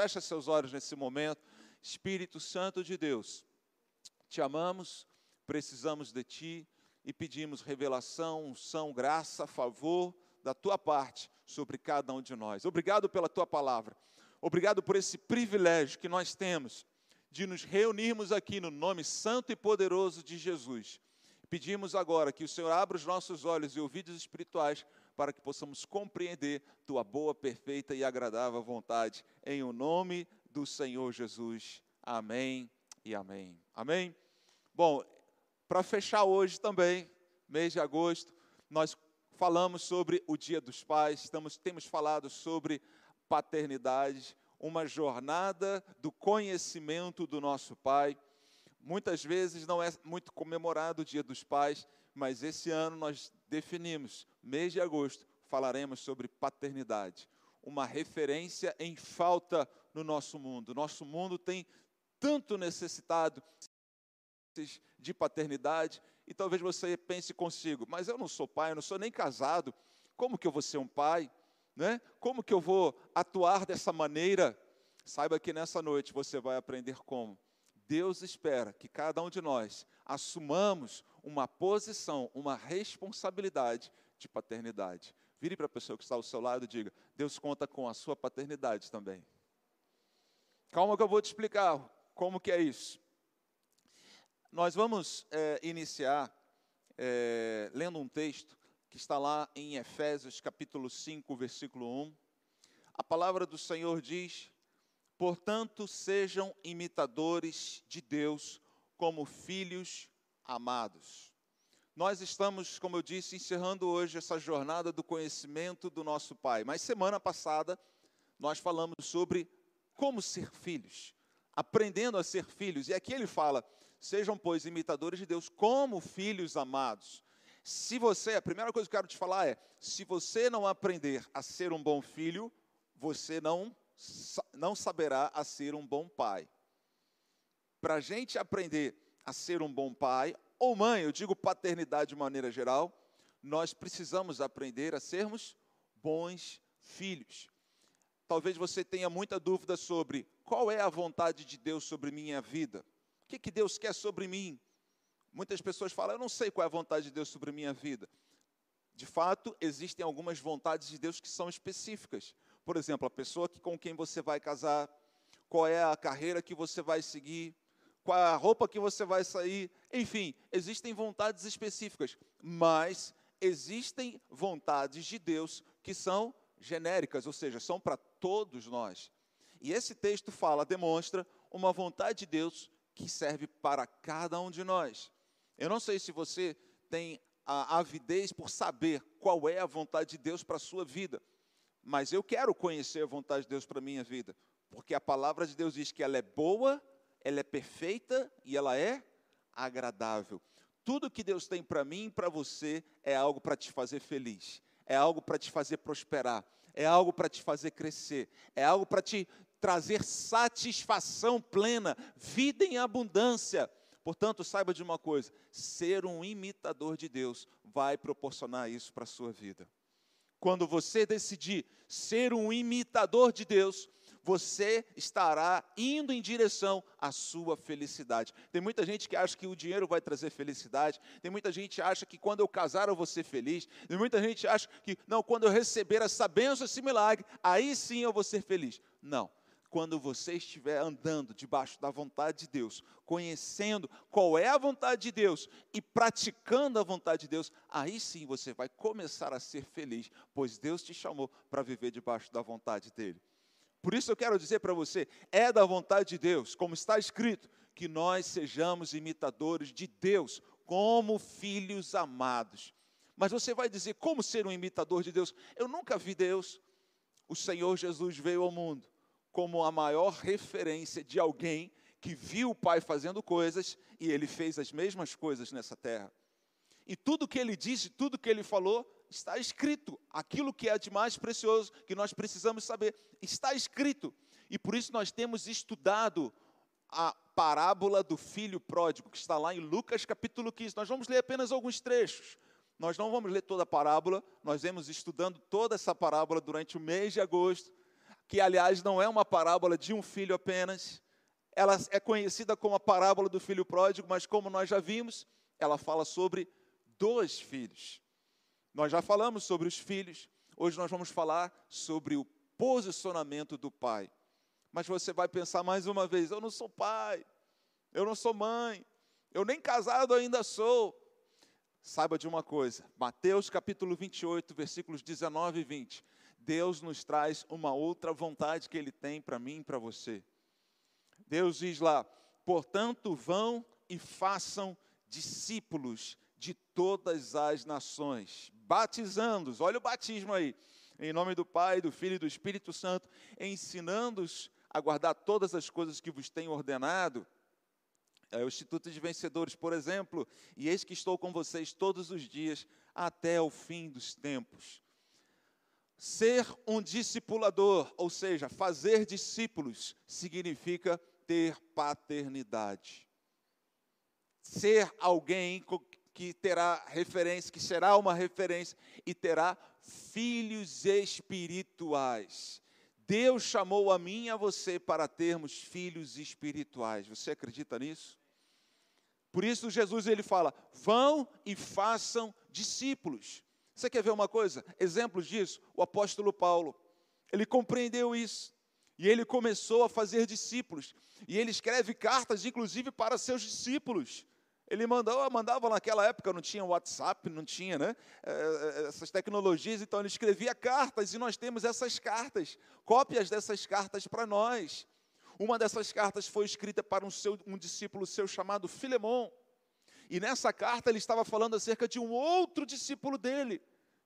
fecha seus olhos nesse momento. Espírito Santo de Deus, te amamos, precisamos de ti e pedimos revelação, unção, graça, favor da tua parte sobre cada um de nós. Obrigado pela tua palavra. Obrigado por esse privilégio que nós temos de nos reunirmos aqui no nome santo e poderoso de Jesus. Pedimos agora que o Senhor abra os nossos olhos e ouvidos espirituais para que possamos compreender tua boa, perfeita e agradável vontade. Em o nome do Senhor Jesus. Amém e amém. Amém? Bom, para fechar hoje também, mês de agosto, nós falamos sobre o Dia dos Pais, estamos, temos falado sobre paternidade, uma jornada do conhecimento do nosso Pai. Muitas vezes não é muito comemorado o Dia dos Pais, mas esse ano nós definimos, mês de agosto, falaremos sobre paternidade, uma referência em falta no nosso mundo. Nosso mundo tem tanto necessitado de paternidade, e talvez você pense consigo, mas eu não sou pai, eu não sou nem casado, como que eu vou ser um pai? Né? Como que eu vou atuar dessa maneira? Saiba que nessa noite você vai aprender como. Deus espera que cada um de nós assumamos uma posição, uma responsabilidade de paternidade. Vire para a pessoa que está ao seu lado e diga: Deus conta com a sua paternidade também. Calma que eu vou te explicar como que é isso. Nós vamos é, iniciar é, lendo um texto que está lá em Efésios capítulo 5, versículo 1. A palavra do Senhor diz: Portanto, sejam imitadores de Deus como filhos amados. Nós estamos, como eu disse, encerrando hoje essa jornada do conhecimento do nosso Pai. Mas semana passada nós falamos sobre como ser filhos, aprendendo a ser filhos. E aqui ele fala: sejam, pois, imitadores de Deus como filhos amados. Se você, a primeira coisa que eu quero te falar é: se você não aprender a ser um bom filho, você não, não saberá a ser um bom pai. Para a gente aprender a ser um bom pai ou mãe, eu digo paternidade de maneira geral, nós precisamos aprender a sermos bons filhos. Talvez você tenha muita dúvida sobre qual é a vontade de Deus sobre minha vida. O que, que Deus quer sobre mim? Muitas pessoas falam, eu não sei qual é a vontade de Deus sobre minha vida. De fato, existem algumas vontades de Deus que são específicas. Por exemplo, a pessoa que, com quem você vai casar, qual é a carreira que você vai seguir, qual é a roupa que você vai sair, enfim, existem vontades específicas, mas existem vontades de Deus que são genéricas, ou seja, são para todos nós. E esse texto fala, demonstra uma vontade de Deus que serve para cada um de nós. Eu não sei se você tem a avidez por saber qual é a vontade de Deus para a sua vida, mas eu quero conhecer a vontade de Deus para a minha vida, porque a palavra de Deus diz que ela é boa, ela é perfeita e ela é agradável. Tudo que Deus tem para mim e para você é algo para te fazer feliz, é algo para te fazer prosperar, é algo para te fazer crescer, é algo para te trazer satisfação plena, vida em abundância. Portanto, saiba de uma coisa: ser um imitador de Deus vai proporcionar isso para a sua vida. Quando você decidir ser um imitador de Deus, você estará indo em direção à sua felicidade. Tem muita gente que acha que o dinheiro vai trazer felicidade, tem muita gente que acha que quando eu casar eu vou ser feliz, tem muita gente que acha que, não, quando eu receber essa bênção, esse milagre, aí sim eu vou ser feliz. Não quando você estiver andando debaixo da vontade de Deus, conhecendo qual é a vontade de Deus e praticando a vontade de Deus, aí sim você vai começar a ser feliz, pois Deus te chamou para viver debaixo da vontade dEle. Por isso eu quero dizer para você: é da vontade de Deus, como está escrito, que nós sejamos imitadores de Deus, como filhos amados. Mas você vai dizer: como ser um imitador de Deus? Eu nunca vi Deus. O Senhor Jesus veio ao mundo como a maior referência de alguém que viu o Pai fazendo coisas e ele fez as mesmas coisas nessa terra. E tudo que ele disse, tudo que ele falou, está escrito. Aquilo que é de mais precioso, que nós precisamos saber, está escrito. E por isso nós temos estudado a parábola do filho pródigo, que está lá em Lucas capítulo 15. Nós vamos ler apenas alguns trechos. Nós não vamos ler toda a parábola, nós vemos estudando toda essa parábola durante o mês de agosto que aliás não é uma parábola de um filho apenas, ela é conhecida como a parábola do filho pródigo, mas como nós já vimos, ela fala sobre dois filhos. Nós já falamos sobre os filhos, hoje nós vamos falar sobre o posicionamento do pai. Mas você vai pensar mais uma vez: eu não sou pai, eu não sou mãe, eu nem casado ainda sou. Saiba de uma coisa, Mateus capítulo 28, versículos 19 e 20. Deus nos traz uma outra vontade que Ele tem para mim e para você. Deus diz lá: portanto, vão e façam discípulos de todas as nações, batizando-os, olha o batismo aí, em nome do Pai, do Filho e do Espírito Santo, ensinando-os a guardar todas as coisas que vos tenho ordenado. É, o Instituto de Vencedores, por exemplo, e eis que estou com vocês todos os dias até o fim dos tempos. Ser um discipulador, ou seja, fazer discípulos, significa ter paternidade. Ser alguém que terá referência, que será uma referência e terá filhos espirituais. Deus chamou a mim e a você para termos filhos espirituais. Você acredita nisso? Por isso Jesus ele fala: "Vão e façam discípulos". Você quer ver uma coisa? Exemplos disso? O apóstolo Paulo. Ele compreendeu isso. E ele começou a fazer discípulos. E ele escreve cartas, inclusive, para seus discípulos. Ele mandou, mandava naquela época, não tinha WhatsApp, não tinha né, é, é, essas tecnologias, então ele escrevia cartas e nós temos essas cartas, cópias dessas cartas para nós. Uma dessas cartas foi escrita para um, seu, um discípulo seu chamado Filemon. E nessa carta ele estava falando acerca de um outro discípulo dele,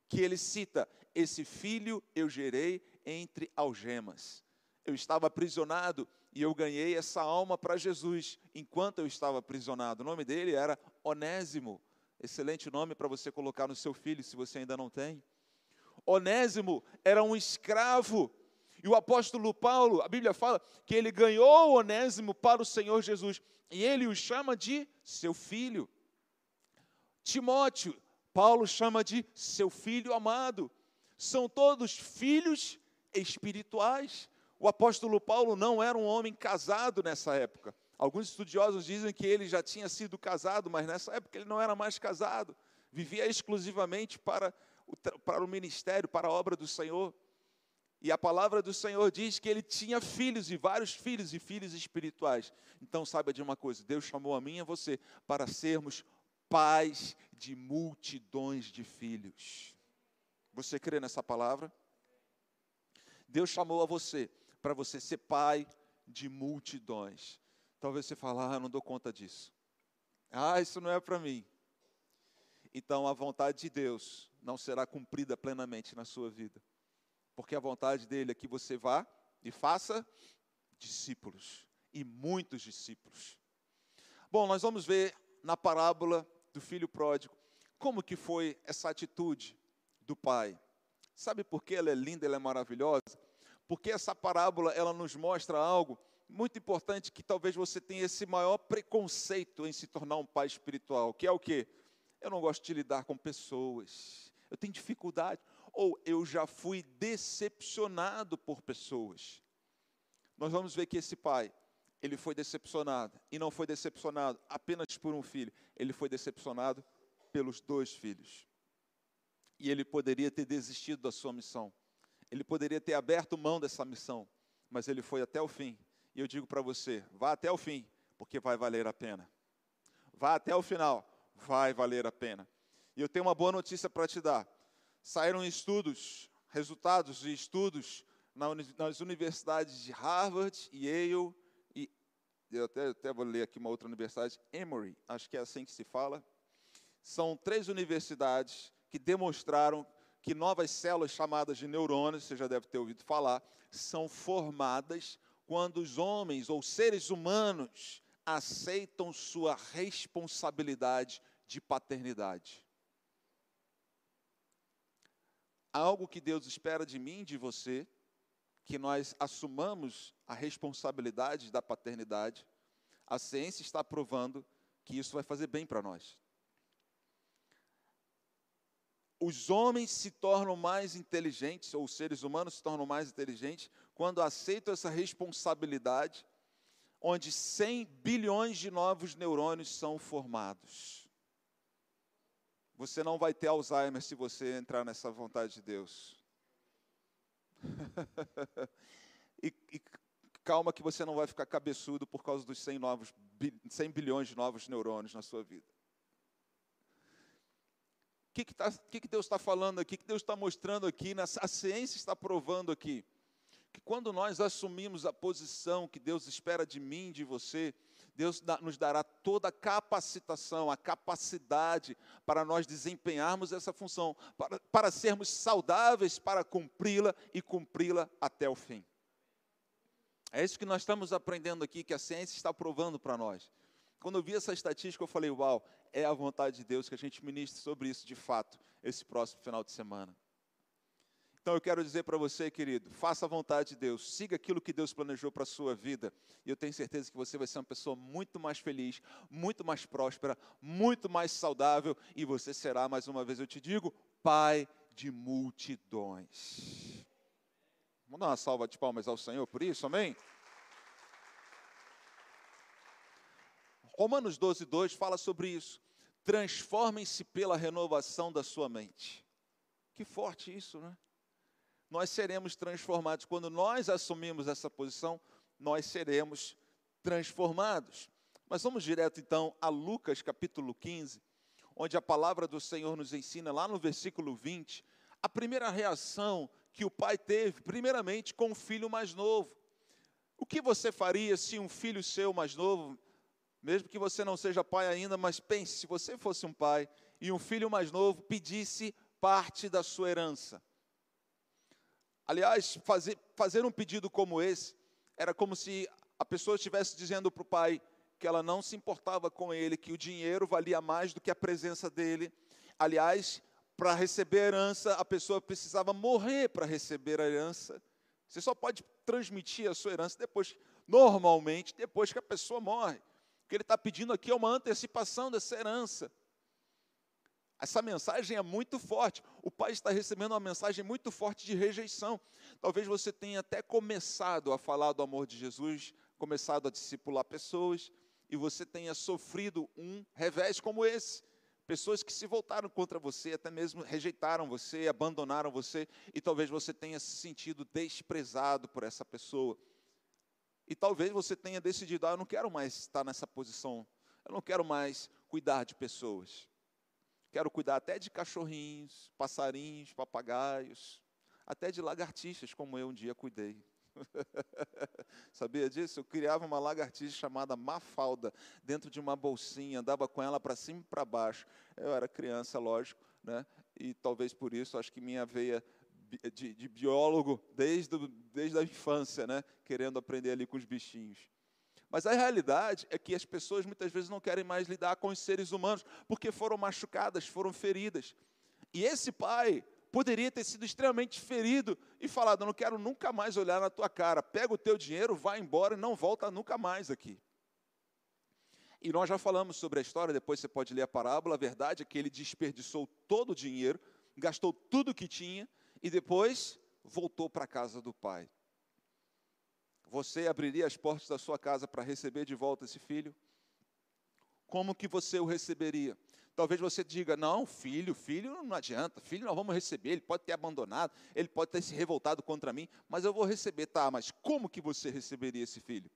que ele cita: Esse filho eu gerei entre algemas. Eu estava aprisionado e eu ganhei essa alma para Jesus enquanto eu estava aprisionado. O nome dele era Onésimo. Excelente nome para você colocar no seu filho, se você ainda não tem. Onésimo era um escravo. E o apóstolo Paulo, a Bíblia fala que ele ganhou Onésimo para o Senhor Jesus. E ele o chama de seu filho. Timóteo, Paulo chama de seu filho amado. São todos filhos espirituais. O apóstolo Paulo não era um homem casado nessa época. Alguns estudiosos dizem que ele já tinha sido casado, mas nessa época ele não era mais casado. Vivia exclusivamente para o, para o ministério, para a obra do Senhor. E a palavra do Senhor diz que ele tinha filhos e vários filhos e filhos espirituais. Então saiba de uma coisa: Deus chamou a mim e a você para sermos pais de multidões de filhos. Você crê nessa palavra? Deus chamou a você para você ser pai de multidões. Talvez você fale, ah, não dou conta disso. Ah, isso não é para mim. Então a vontade de Deus não será cumprida plenamente na sua vida. Porque a vontade dele é que você vá e faça discípulos. E muitos discípulos. Bom, nós vamos ver na parábola do filho pródigo como que foi essa atitude do pai. Sabe por que ela é linda, ela é maravilhosa? porque essa parábola ela nos mostra algo muito importante que talvez você tenha esse maior preconceito em se tornar um pai espiritual, que é o que? Eu não gosto de lidar com pessoas, eu tenho dificuldade, ou eu já fui decepcionado por pessoas. Nós vamos ver que esse pai, ele foi decepcionado, e não foi decepcionado apenas por um filho, ele foi decepcionado pelos dois filhos. E ele poderia ter desistido da sua missão ele poderia ter aberto mão dessa missão, mas ele foi até o fim. E eu digo para você: vá até o fim, porque vai valer a pena. Vá até o final, vai valer a pena. E eu tenho uma boa notícia para te dar. Saíram estudos, resultados de estudos nas universidades de Harvard, Yale eu até, até vou ler aqui uma outra universidade, Emory, acho que é assim que se fala. São três universidades que demonstraram que novas células chamadas de neurônios, você já deve ter ouvido falar, são formadas quando os homens ou seres humanos aceitam sua responsabilidade de paternidade. Algo que Deus espera de mim de você, que nós assumamos a responsabilidade da paternidade. A ciência está provando que isso vai fazer bem para nós os homens se tornam mais inteligentes, ou os seres humanos se tornam mais inteligentes, quando aceito essa responsabilidade, onde 100 bilhões de novos neurônios são formados. Você não vai ter Alzheimer se você entrar nessa vontade de Deus. e, e, calma que você não vai ficar cabeçudo por causa dos 100, novos, 100 bilhões de novos neurônios na sua vida. O que, que, tá, que, que Deus está falando aqui? O que Deus está mostrando aqui? A ciência está provando aqui que quando nós assumimos a posição que Deus espera de mim, de você, Deus nos dará toda a capacitação, a capacidade para nós desempenharmos essa função, para, para sermos saudáveis para cumpri-la e cumpri-la até o fim. É isso que nós estamos aprendendo aqui, que a ciência está provando para nós. Quando eu vi essa estatística, eu falei: Uau, é a vontade de Deus que a gente ministre sobre isso de fato, esse próximo final de semana. Então eu quero dizer para você, querido, faça a vontade de Deus, siga aquilo que Deus planejou para a sua vida, e eu tenho certeza que você vai ser uma pessoa muito mais feliz, muito mais próspera, muito mais saudável, e você será, mais uma vez eu te digo, pai de multidões. Vamos dar uma salva de palmas ao Senhor por isso, amém? Romanos 12, 2 fala sobre isso. Transformem-se pela renovação da sua mente. Que forte isso, né? Nós seremos transformados. Quando nós assumimos essa posição, nós seremos transformados. Mas vamos direto então a Lucas capítulo 15, onde a palavra do Senhor nos ensina, lá no versículo 20, a primeira reação que o pai teve, primeiramente com o filho mais novo. O que você faria se um filho seu mais novo, mesmo que você não seja pai ainda, mas pense, se você fosse um pai e um filho mais novo pedisse parte da sua herança? Aliás, fazer, fazer um pedido como esse era como se a pessoa estivesse dizendo para o pai que ela não se importava com ele, que o dinheiro valia mais do que a presença dele. Aliás, para receber a herança, a pessoa precisava morrer para receber a herança. Você só pode transmitir a sua herança depois, normalmente, depois que a pessoa morre. O que ele está pedindo aqui é uma antecipação dessa herança. Essa mensagem é muito forte. O pai está recebendo uma mensagem muito forte de rejeição. Talvez você tenha até começado a falar do amor de Jesus, começado a discipular pessoas, e você tenha sofrido um revés como esse. Pessoas que se voltaram contra você, até mesmo rejeitaram você, abandonaram você, e talvez você tenha se sentido desprezado por essa pessoa. E talvez você tenha decidido: ah, eu não quero mais estar nessa posição, eu não quero mais cuidar de pessoas. Quero cuidar até de cachorrinhos, passarinhos, papagaios, até de lagartixas, como eu um dia cuidei. Sabia disso? Eu criava uma lagartixa chamada Mafalda dentro de uma bolsinha, andava com ela para cima e para baixo. Eu era criança, lógico, né? e talvez por isso acho que minha veia de, de biólogo desde, desde a infância, né? querendo aprender ali com os bichinhos. Mas a realidade é que as pessoas muitas vezes não querem mais lidar com os seres humanos porque foram machucadas, foram feridas. E esse pai poderia ter sido extremamente ferido e falado: Eu não quero nunca mais olhar na tua cara, pega o teu dinheiro, vai embora e não volta nunca mais aqui. E nós já falamos sobre a história, depois você pode ler a parábola. A verdade é que ele desperdiçou todo o dinheiro, gastou tudo o que tinha e depois voltou para a casa do pai. Você abriria as portas da sua casa para receber de volta esse filho? Como que você o receberia? Talvez você diga: não, filho, filho não adianta, filho nós vamos receber, ele pode ter abandonado, ele pode ter se revoltado contra mim, mas eu vou receber, tá? Mas como que você receberia esse filho?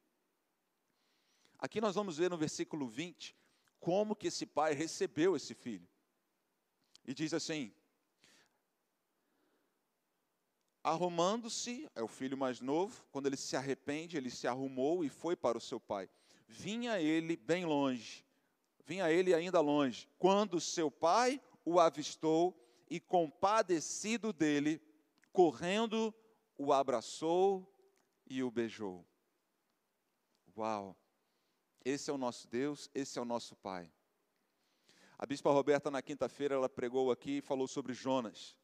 Aqui nós vamos ver no versículo 20 como que esse pai recebeu esse filho. E diz assim: Arrumando-se, é o filho mais novo, quando ele se arrepende, ele se arrumou e foi para o seu pai. Vinha ele bem longe, vinha ele ainda longe, quando seu pai o avistou e, compadecido dele, correndo, o abraçou e o beijou. Uau! Esse é o nosso Deus, esse é o nosso Pai. A bispa Roberta, na quinta-feira, ela pregou aqui e falou sobre Jonas.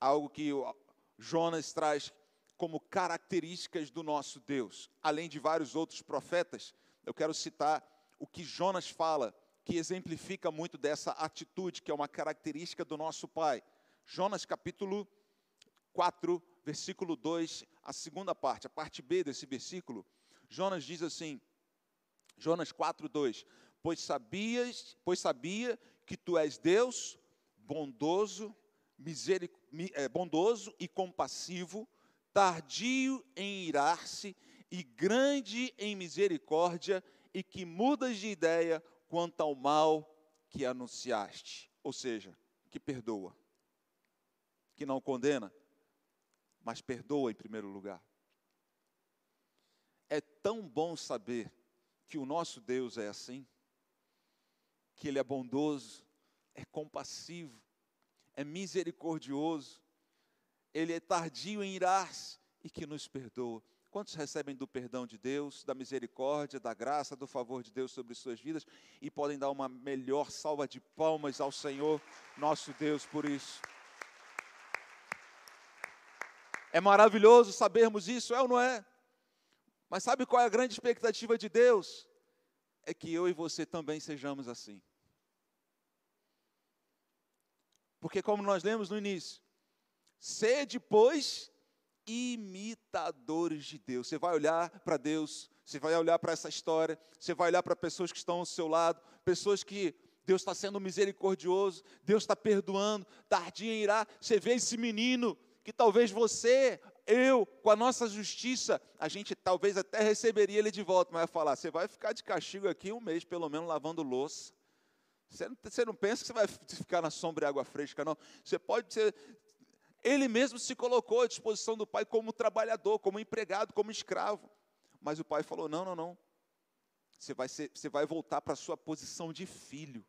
Algo que Jonas traz como características do nosso Deus, além de vários outros profetas. Eu quero citar o que Jonas fala, que exemplifica muito dessa atitude, que é uma característica do nosso Pai. Jonas capítulo 4, versículo 2, a segunda parte, a parte B desse versículo, Jonas diz assim, Jonas 4, 2: Pois sabias, pois sabia que tu és Deus, bondoso, miseric, é, bondoso e compassivo, tardio em irar-se e grande em misericórdia, e que mudas de ideia quanto ao mal que anunciaste. Ou seja, que perdoa, que não condena, mas perdoa em primeiro lugar. É tão bom saber que o nosso Deus é assim, que Ele é bondoso, é compassivo, é misericordioso, Ele é tardio em irar-se e que nos perdoa. Quantos recebem do perdão de Deus, da misericórdia, da graça, do favor de Deus sobre suas vidas e podem dar uma melhor salva de palmas ao Senhor, nosso Deus, por isso? É maravilhoso sabermos isso, é ou não é? Mas sabe qual é a grande expectativa de Deus? É que eu e você também sejamos assim. Porque, como nós lemos no início, sede, pois, imitadores de Deus. Você vai olhar para Deus, você vai olhar para essa história, você vai olhar para pessoas que estão ao seu lado, pessoas que Deus está sendo misericordioso, Deus está perdoando, tardia em irá. Você vê esse menino que talvez você, eu, com a nossa justiça, a gente talvez até receberia ele de volta, mas vai falar: você vai ficar de castigo aqui um mês, pelo menos, lavando louça. Você não, você não pensa que você vai ficar na sombra e água fresca, não. Você pode ser. Ele mesmo se colocou à disposição do pai como trabalhador, como empregado, como escravo. Mas o pai falou: não, não, não. Você vai, ser, você vai voltar para a sua posição de filho.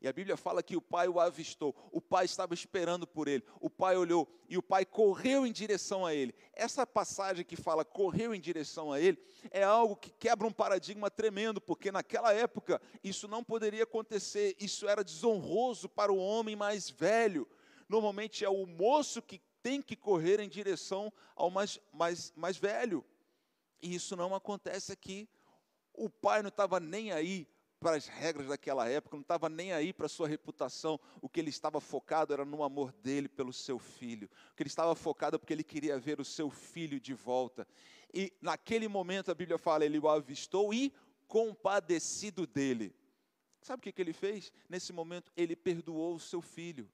E a Bíblia fala que o pai o avistou, o pai estava esperando por ele, o pai olhou e o pai correu em direção a ele. Essa passagem que fala correu em direção a ele é algo que quebra um paradigma tremendo, porque naquela época isso não poderia acontecer, isso era desonroso para o homem mais velho. Normalmente é o moço que tem que correr em direção ao mais, mais, mais velho. E isso não acontece aqui. O pai não estava nem aí para as regras daquela época, não estava nem aí para a sua reputação. O que ele estava focado era no amor dele pelo seu filho. O que ele estava focado é porque ele queria ver o seu filho de volta. E naquele momento a Bíblia fala, ele o avistou e compadecido dele. Sabe o que, que ele fez? Nesse momento, ele perdoou o seu filho.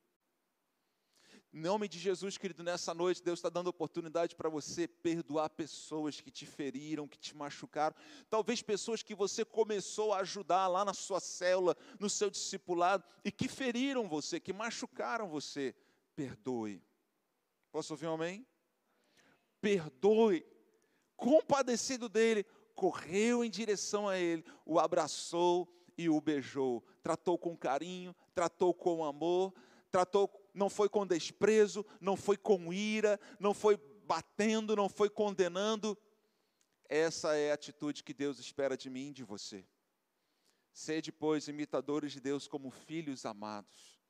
Em nome de Jesus, querido, nessa noite, Deus está dando oportunidade para você perdoar pessoas que te feriram, que te machucaram. Talvez pessoas que você começou a ajudar lá na sua célula, no seu discipulado, e que feriram você, que machucaram você. Perdoe. Posso ouvir um amém? Perdoe. Compadecido dele, correu em direção a ele, o abraçou e o beijou. Tratou com carinho, tratou com amor, tratou não foi com desprezo, não foi com ira, não foi batendo, não foi condenando. Essa é a atitude que Deus espera de mim e de você. Sede, pois, imitadores de Deus como filhos amados.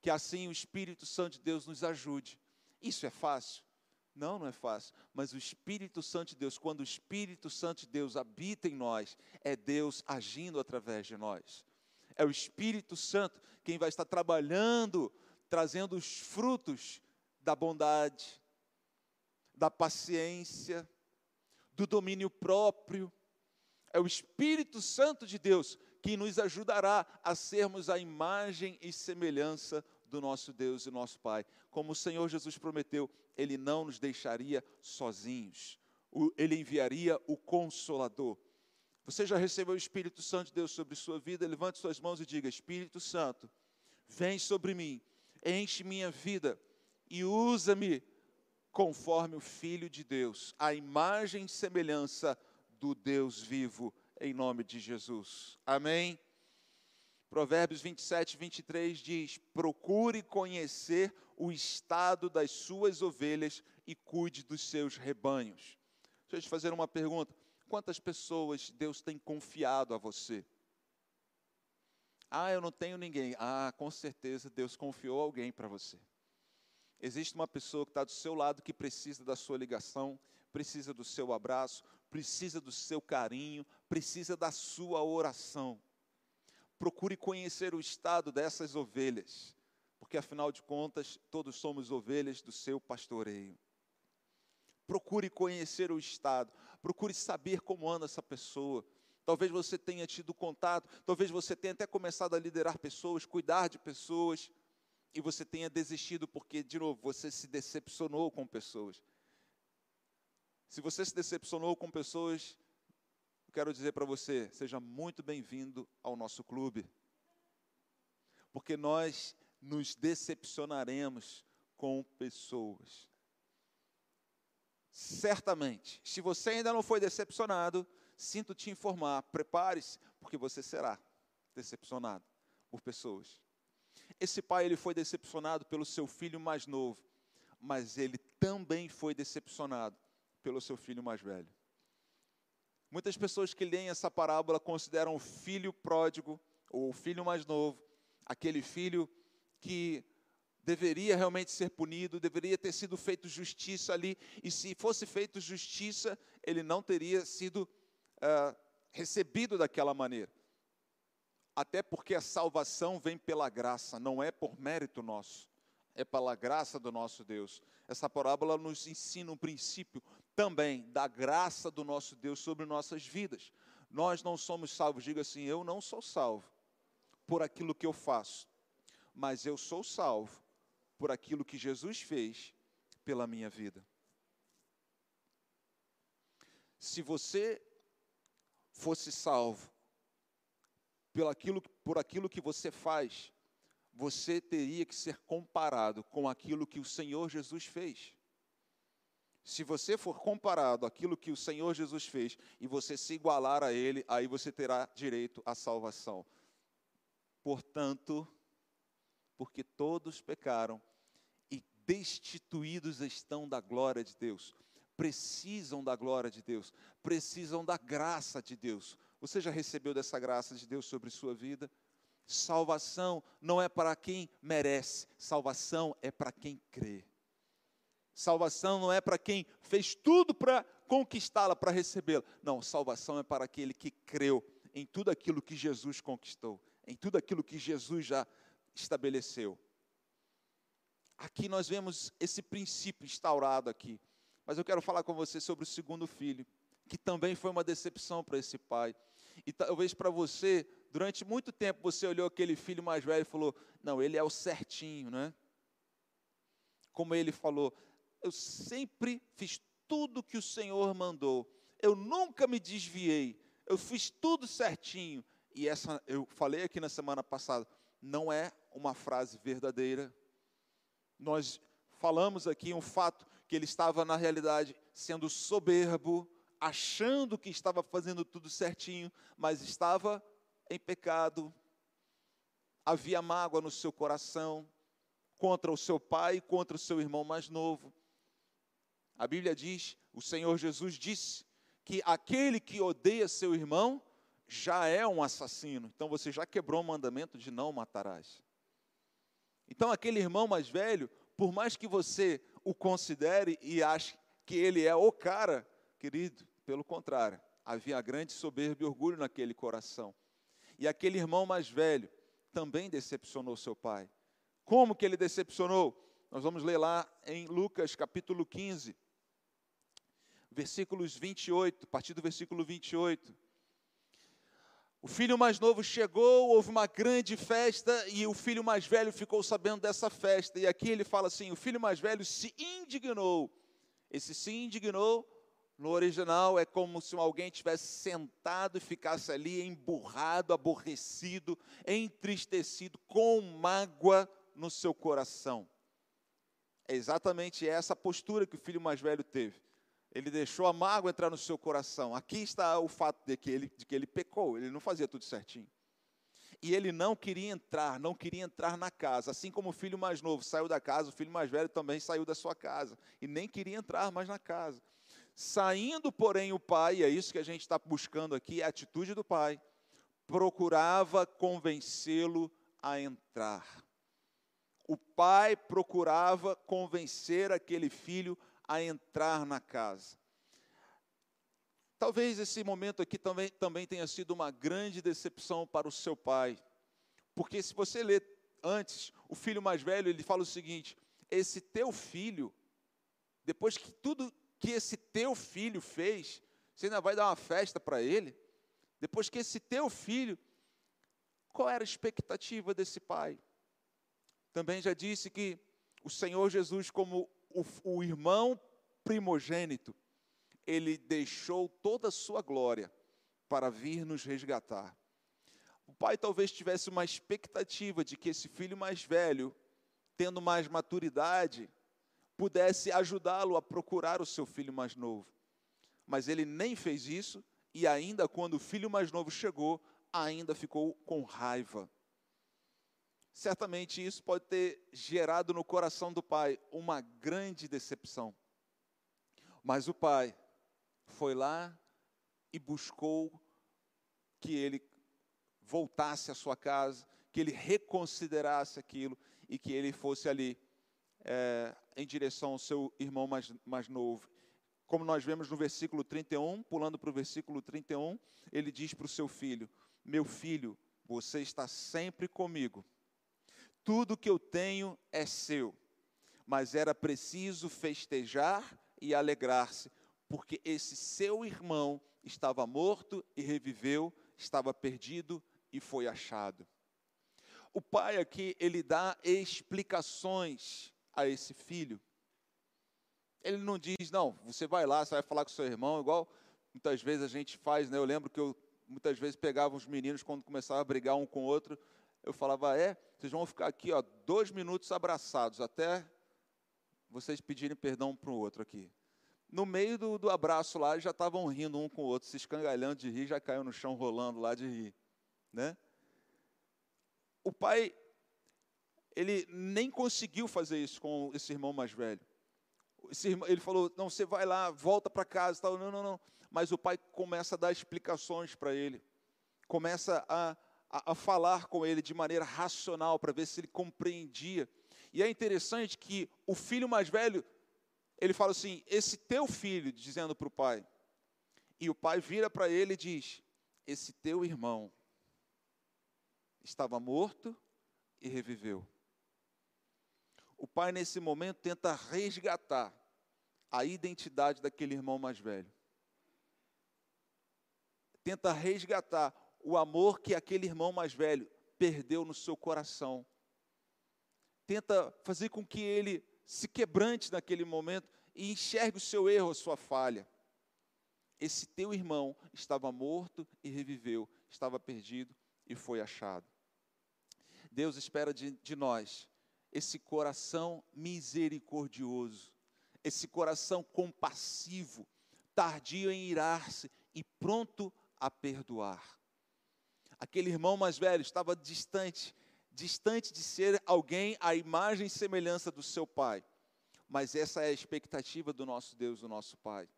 Que assim o Espírito Santo de Deus nos ajude. Isso é fácil? Não, não é fácil. Mas o Espírito Santo de Deus, quando o Espírito Santo de Deus habita em nós, é Deus agindo através de nós é o Espírito Santo quem vai estar trabalhando, trazendo os frutos da bondade, da paciência, do domínio próprio. É o Espírito Santo de Deus que nos ajudará a sermos a imagem e semelhança do nosso Deus e nosso Pai. Como o Senhor Jesus prometeu, Ele não nos deixaria sozinhos, Ele enviaria o Consolador. Você já recebeu o Espírito Santo de Deus sobre sua vida? Levante suas mãos e diga: Espírito Santo, vem sobre mim, enche minha vida e usa-me conforme o Filho de Deus, a imagem e semelhança do Deus vivo, em nome de Jesus. Amém? Provérbios 27, 23 diz: Procure conhecer o estado das suas ovelhas e cuide dos seus rebanhos. Deixa eu te fazer uma pergunta. Quantas pessoas Deus tem confiado a você? Ah, eu não tenho ninguém. Ah, com certeza Deus confiou alguém para você. Existe uma pessoa que está do seu lado que precisa da sua ligação, precisa do seu abraço, precisa do seu carinho, precisa da sua oração. Procure conhecer o estado dessas ovelhas. porque afinal de contas, todos somos ovelhas do seu pastoreio. Procure conhecer o estado, procure saber como anda essa pessoa. Talvez você tenha tido contato, talvez você tenha até começado a liderar pessoas, cuidar de pessoas, e você tenha desistido porque, de novo, você se decepcionou com pessoas. Se você se decepcionou com pessoas, eu quero dizer para você, seja muito bem-vindo ao nosso clube. Porque nós nos decepcionaremos com pessoas. Certamente, se você ainda não foi decepcionado, sinto te informar, prepare-se, porque você será decepcionado por pessoas. Esse pai ele foi decepcionado pelo seu filho mais novo, mas ele também foi decepcionado pelo seu filho mais velho. Muitas pessoas que leem essa parábola consideram o filho pródigo ou o filho mais novo, aquele filho que deveria realmente ser punido, deveria ter sido feito justiça ali, e se fosse feito justiça, ele não teria sido uh, recebido daquela maneira. Até porque a salvação vem pela graça, não é por mérito nosso, é pela graça do nosso Deus. Essa parábola nos ensina um princípio também da graça do nosso Deus sobre nossas vidas. Nós não somos salvos, diga assim: eu não sou salvo por aquilo que eu faço, mas eu sou salvo por aquilo que Jesus fez pela minha vida. Se você fosse salvo por aquilo, por aquilo que você faz, você teria que ser comparado com aquilo que o Senhor Jesus fez. Se você for comparado àquilo que o Senhor Jesus fez e você se igualar a Ele, aí você terá direito à salvação. Portanto, porque todos pecaram destituídos estão da glória de Deus precisam da glória de Deus, precisam da graça de Deus. Você já recebeu dessa graça de Deus sobre sua vida? Salvação não é para quem merece, salvação é para quem crê. Salvação não é para quem fez tudo para conquistá-la, para recebê-la. Não, salvação é para aquele que creu em tudo aquilo que Jesus conquistou, em tudo aquilo que Jesus já estabeleceu. Aqui nós vemos esse princípio instaurado aqui. Mas eu quero falar com você sobre o segundo filho, que também foi uma decepção para esse pai. E talvez para você, durante muito tempo, você olhou aquele filho mais velho e falou: Não, ele é o certinho, né? Como ele falou, eu sempre fiz tudo que o Senhor mandou, eu nunca me desviei, eu fiz tudo certinho. E essa, eu falei aqui na semana passada, não é uma frase verdadeira. Nós falamos aqui um fato que ele estava, na realidade, sendo soberbo, achando que estava fazendo tudo certinho, mas estava em pecado, havia mágoa no seu coração contra o seu pai e contra o seu irmão mais novo. A Bíblia diz, o Senhor Jesus disse, que aquele que odeia seu irmão já é um assassino. Então você já quebrou o mandamento de não matarás. Então aquele irmão mais velho, por mais que você o considere e ache que ele é o cara, querido, pelo contrário, havia grande soberba e orgulho naquele coração. E aquele irmão mais velho também decepcionou seu pai. Como que ele decepcionou? Nós vamos ler lá em Lucas capítulo 15, versículos 28, a partir do versículo 28. O filho mais novo chegou, houve uma grande festa e o filho mais velho ficou sabendo dessa festa. E aqui ele fala assim: o filho mais velho se indignou. Esse se indignou, no original, é como se alguém tivesse sentado e ficasse ali emburrado, aborrecido, entristecido, com mágoa no seu coração. É exatamente essa postura que o filho mais velho teve. Ele deixou a mágoa entrar no seu coração. Aqui está o fato de que, ele, de que ele pecou, ele não fazia tudo certinho. E ele não queria entrar, não queria entrar na casa. Assim como o filho mais novo saiu da casa, o filho mais velho também saiu da sua casa. E nem queria entrar mais na casa. Saindo, porém, o pai, é isso que a gente está buscando aqui, é a atitude do pai, procurava convencê-lo a entrar. O pai procurava convencer aquele filho a entrar na casa. Talvez esse momento aqui também, também tenha sido uma grande decepção para o seu pai, porque se você ler antes o filho mais velho, ele fala o seguinte: esse teu filho, depois que tudo que esse teu filho fez, você ainda vai dar uma festa para ele? Depois que esse teu filho, qual era a expectativa desse pai? Também já disse que o Senhor Jesus, como o, o irmão primogênito, ele deixou toda a sua glória para vir nos resgatar. O pai talvez tivesse uma expectativa de que esse filho mais velho, tendo mais maturidade, pudesse ajudá-lo a procurar o seu filho mais novo. Mas ele nem fez isso e ainda quando o filho mais novo chegou, ainda ficou com raiva. Certamente isso pode ter gerado no coração do pai uma grande decepção. Mas o pai foi lá e buscou que ele voltasse à sua casa, que ele reconsiderasse aquilo e que ele fosse ali é, em direção ao seu irmão mais, mais novo. Como nós vemos no versículo 31, pulando para o versículo 31, ele diz para o seu filho: Meu filho, você está sempre comigo. Tudo que eu tenho é seu. Mas era preciso festejar e alegrar-se, porque esse seu irmão estava morto e reviveu, estava perdido e foi achado. O pai aqui, ele dá explicações a esse filho. Ele não diz, não, você vai lá, você vai falar com seu irmão, igual muitas vezes a gente faz, né? Eu lembro que eu muitas vezes pegava os meninos quando começava a brigar um com o outro, eu falava, é, vocês vão ficar aqui, ó, dois minutos abraçados, até vocês pedirem perdão para o outro aqui. No meio do, do abraço lá, já estavam rindo um com o outro, se escangalhando de rir, já caiu no chão rolando lá de rir, né? O pai, ele nem conseguiu fazer isso com esse irmão mais velho. Irmão, ele falou, não, você vai lá, volta para casa, tal. Não, não, não. Mas o pai começa a dar explicações para ele, começa a, a, a falar com ele de maneira racional para ver se ele compreendia. E é interessante que o filho mais velho ele fala assim: Esse teu filho, dizendo para o pai, e o pai vira para ele e diz: Esse teu irmão estava morto e reviveu. O pai, nesse momento, tenta resgatar a identidade daquele irmão mais velho. Tenta resgatar o amor que aquele irmão mais velho perdeu no seu coração. Tenta fazer com que ele se quebrante naquele momento e enxergue o seu erro, a sua falha. Esse teu irmão estava morto e reviveu, estava perdido e foi achado. Deus espera de, de nós esse coração misericordioso, esse coração compassivo, tardio em irar-se e pronto a perdoar. Aquele irmão mais velho estava distante, distante de ser alguém à imagem e semelhança do seu pai. Mas essa é a expectativa do nosso Deus, do nosso Pai.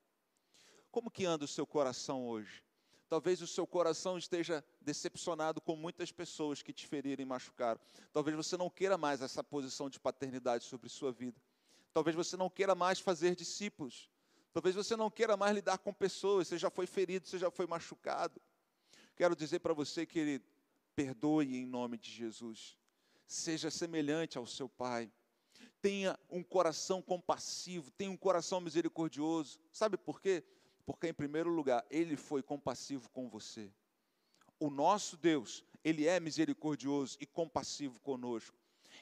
Como que anda o seu coração hoje? Talvez o seu coração esteja decepcionado com muitas pessoas que te feriram e machucaram. Talvez você não queira mais essa posição de paternidade sobre sua vida. Talvez você não queira mais fazer discípulos. Talvez você não queira mais lidar com pessoas. Você já foi ferido, você já foi machucado. Quero dizer para você, querido, Perdoe em nome de Jesus. Seja semelhante ao seu Pai. Tenha um coração compassivo, tenha um coração misericordioso. Sabe por quê? Porque, em primeiro lugar, Ele foi compassivo com você. O nosso Deus, Ele é misericordioso e compassivo conosco.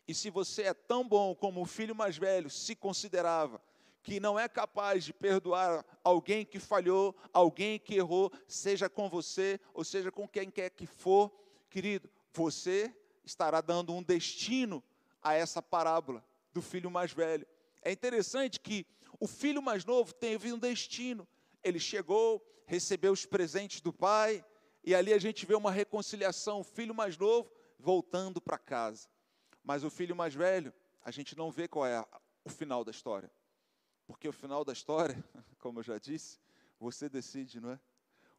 E se você é tão bom como o filho mais velho se considerava, que não é capaz de perdoar alguém que falhou, alguém que errou, seja com você ou seja com quem quer que for, Querido, você estará dando um destino a essa parábola do filho mais velho. É interessante que o filho mais novo teve um destino. Ele chegou, recebeu os presentes do pai, e ali a gente vê uma reconciliação, o filho mais novo voltando para casa. Mas o filho mais velho, a gente não vê qual é o final da história. Porque o final da história, como eu já disse, você decide, não é?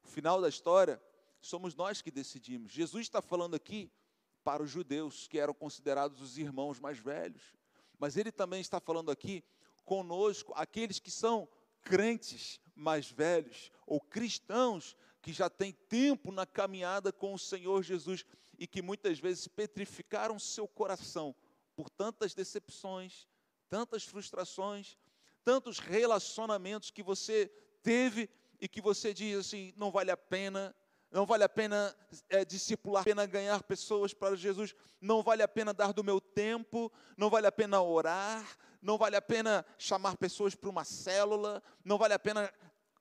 O final da história somos nós que decidimos. Jesus está falando aqui para os judeus, que eram considerados os irmãos mais velhos, mas ele também está falando aqui conosco, aqueles que são crentes mais velhos, ou cristãos que já têm tempo na caminhada com o Senhor Jesus e que muitas vezes petrificaram seu coração por tantas decepções, tantas frustrações, tantos relacionamentos que você teve e que você diz assim: não vale a pena, não vale a pena é, discipular, pena ganhar pessoas para Jesus, não vale a pena dar do meu tempo, não vale a pena orar, não vale a pena chamar pessoas para uma célula, não vale a pena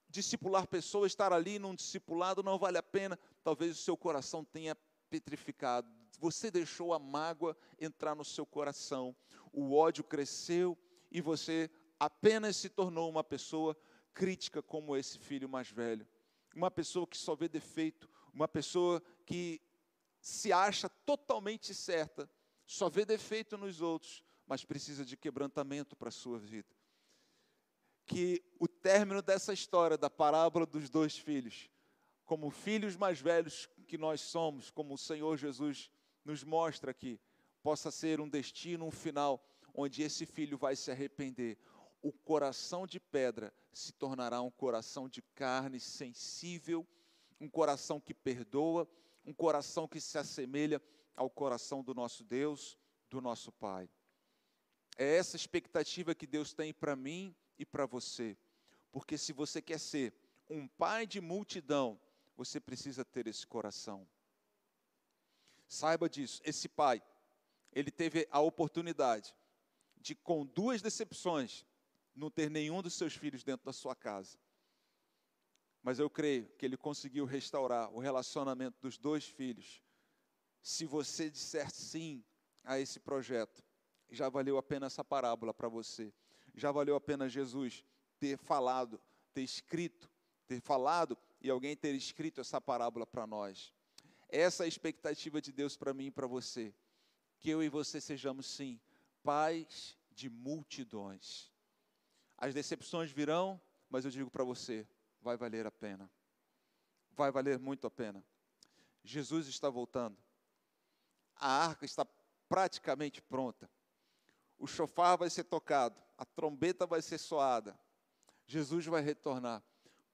discipular pessoas, estar ali num discipulado, não vale a pena. Talvez o seu coração tenha petrificado. Você deixou a mágoa entrar no seu coração, o ódio cresceu e você apenas se tornou uma pessoa crítica como esse filho mais velho. Uma pessoa que só vê defeito, uma pessoa que se acha totalmente certa, só vê defeito nos outros, mas precisa de quebrantamento para a sua vida. Que o término dessa história, da parábola dos dois filhos, como filhos mais velhos que nós somos, como o Senhor Jesus nos mostra aqui, possa ser um destino, um final, onde esse filho vai se arrepender. O coração de pedra se tornará um coração de carne sensível, um coração que perdoa, um coração que se assemelha ao coração do nosso Deus, do nosso Pai. É essa expectativa que Deus tem para mim e para você. Porque se você quer ser um pai de multidão, você precisa ter esse coração. Saiba disso, esse pai, ele teve a oportunidade de, com duas decepções, não ter nenhum dos seus filhos dentro da sua casa. Mas eu creio que ele conseguiu restaurar o relacionamento dos dois filhos. Se você disser sim a esse projeto, já valeu a pena essa parábola para você. Já valeu a pena Jesus ter falado, ter escrito, ter falado e alguém ter escrito essa parábola para nós. Essa é a expectativa de Deus para mim e para você. Que eu e você sejamos, sim, pais de multidões. As decepções virão, mas eu digo para você, vai valer a pena. Vai valer muito a pena. Jesus está voltando. A arca está praticamente pronta o chofar vai ser tocado, a trombeta vai ser soada, Jesus vai retornar.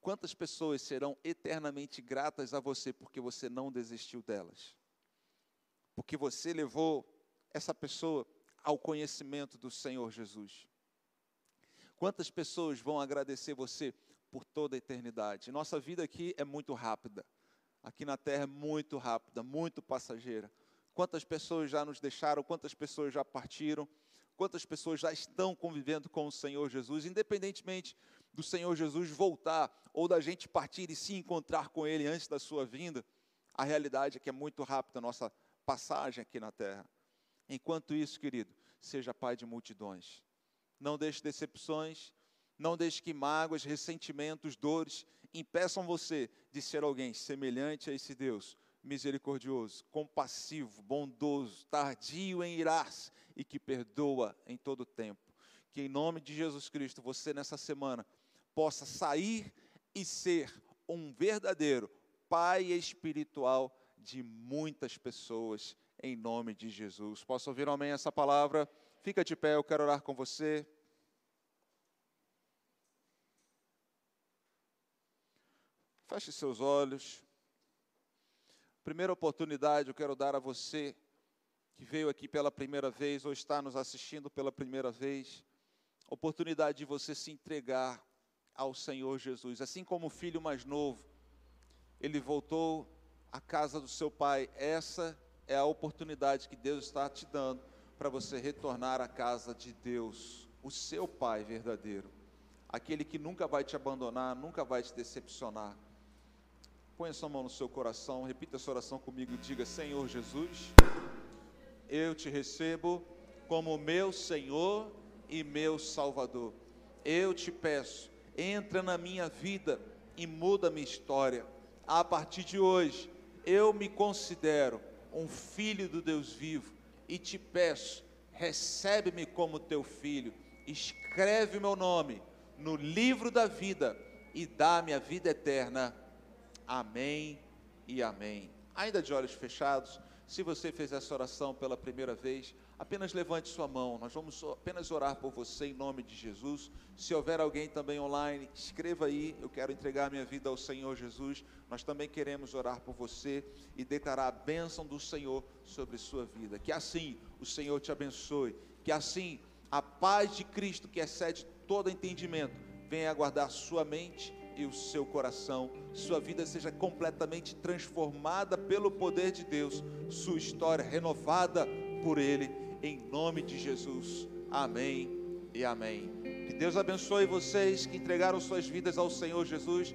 Quantas pessoas serão eternamente gratas a você porque você não desistiu delas? Porque você levou essa pessoa ao conhecimento do Senhor Jesus. Quantas pessoas vão agradecer você por toda a eternidade? Nossa vida aqui é muito rápida. Aqui na terra é muito rápida, muito passageira. Quantas pessoas já nos deixaram, quantas pessoas já partiram, quantas pessoas já estão convivendo com o Senhor Jesus, independentemente do Senhor Jesus voltar ou da gente partir e se encontrar com Ele antes da sua vinda, a realidade é que é muito rápida a nossa passagem aqui na terra. Enquanto isso, querido, seja pai de multidões. Não deixe decepções, não deixe que mágoas, ressentimentos, dores impeçam você de ser alguém semelhante a esse Deus misericordioso, compassivo, bondoso, tardio em irar-se e que perdoa em todo tempo. Que em nome de Jesus Cristo você nessa semana possa sair e ser um verdadeiro pai espiritual de muitas pessoas em nome de Jesus. Posso ouvir amém essa palavra? Fica de pé, eu quero orar com você. Feche seus olhos. Primeira oportunidade eu quero dar a você que veio aqui pela primeira vez ou está nos assistindo pela primeira vez, oportunidade de você se entregar ao Senhor Jesus. Assim como o filho mais novo, ele voltou à casa do seu pai. Essa é a oportunidade que Deus está te dando para você retornar à casa de Deus, o seu pai verdadeiro. Aquele que nunca vai te abandonar, nunca vai te decepcionar. Põe sua mão no seu coração, repita essa oração comigo diga: Senhor Jesus, eu te recebo como meu Senhor e meu Salvador. Eu te peço, entra na minha vida e muda minha história. A partir de hoje, eu me considero um filho do Deus vivo e te peço, recebe-me como teu filho, escreve meu nome no livro da vida e dá-me a vida eterna Amém e amém. Ainda de olhos fechados, se você fez essa oração pela primeira vez, apenas levante sua mão. Nós vamos apenas orar por você em nome de Jesus. Se houver alguém também online, escreva aí. Eu quero entregar minha vida ao Senhor Jesus. Nós também queremos orar por você e declarar a bênção do Senhor sobre sua vida. Que assim o Senhor te abençoe. Que assim a paz de Cristo, que excede todo entendimento, venha guardar sua mente e o seu coração, sua vida seja completamente transformada pelo poder de Deus, sua história renovada por Ele, em nome de Jesus. Amém e amém. Que Deus abençoe vocês que entregaram suas vidas ao Senhor Jesus.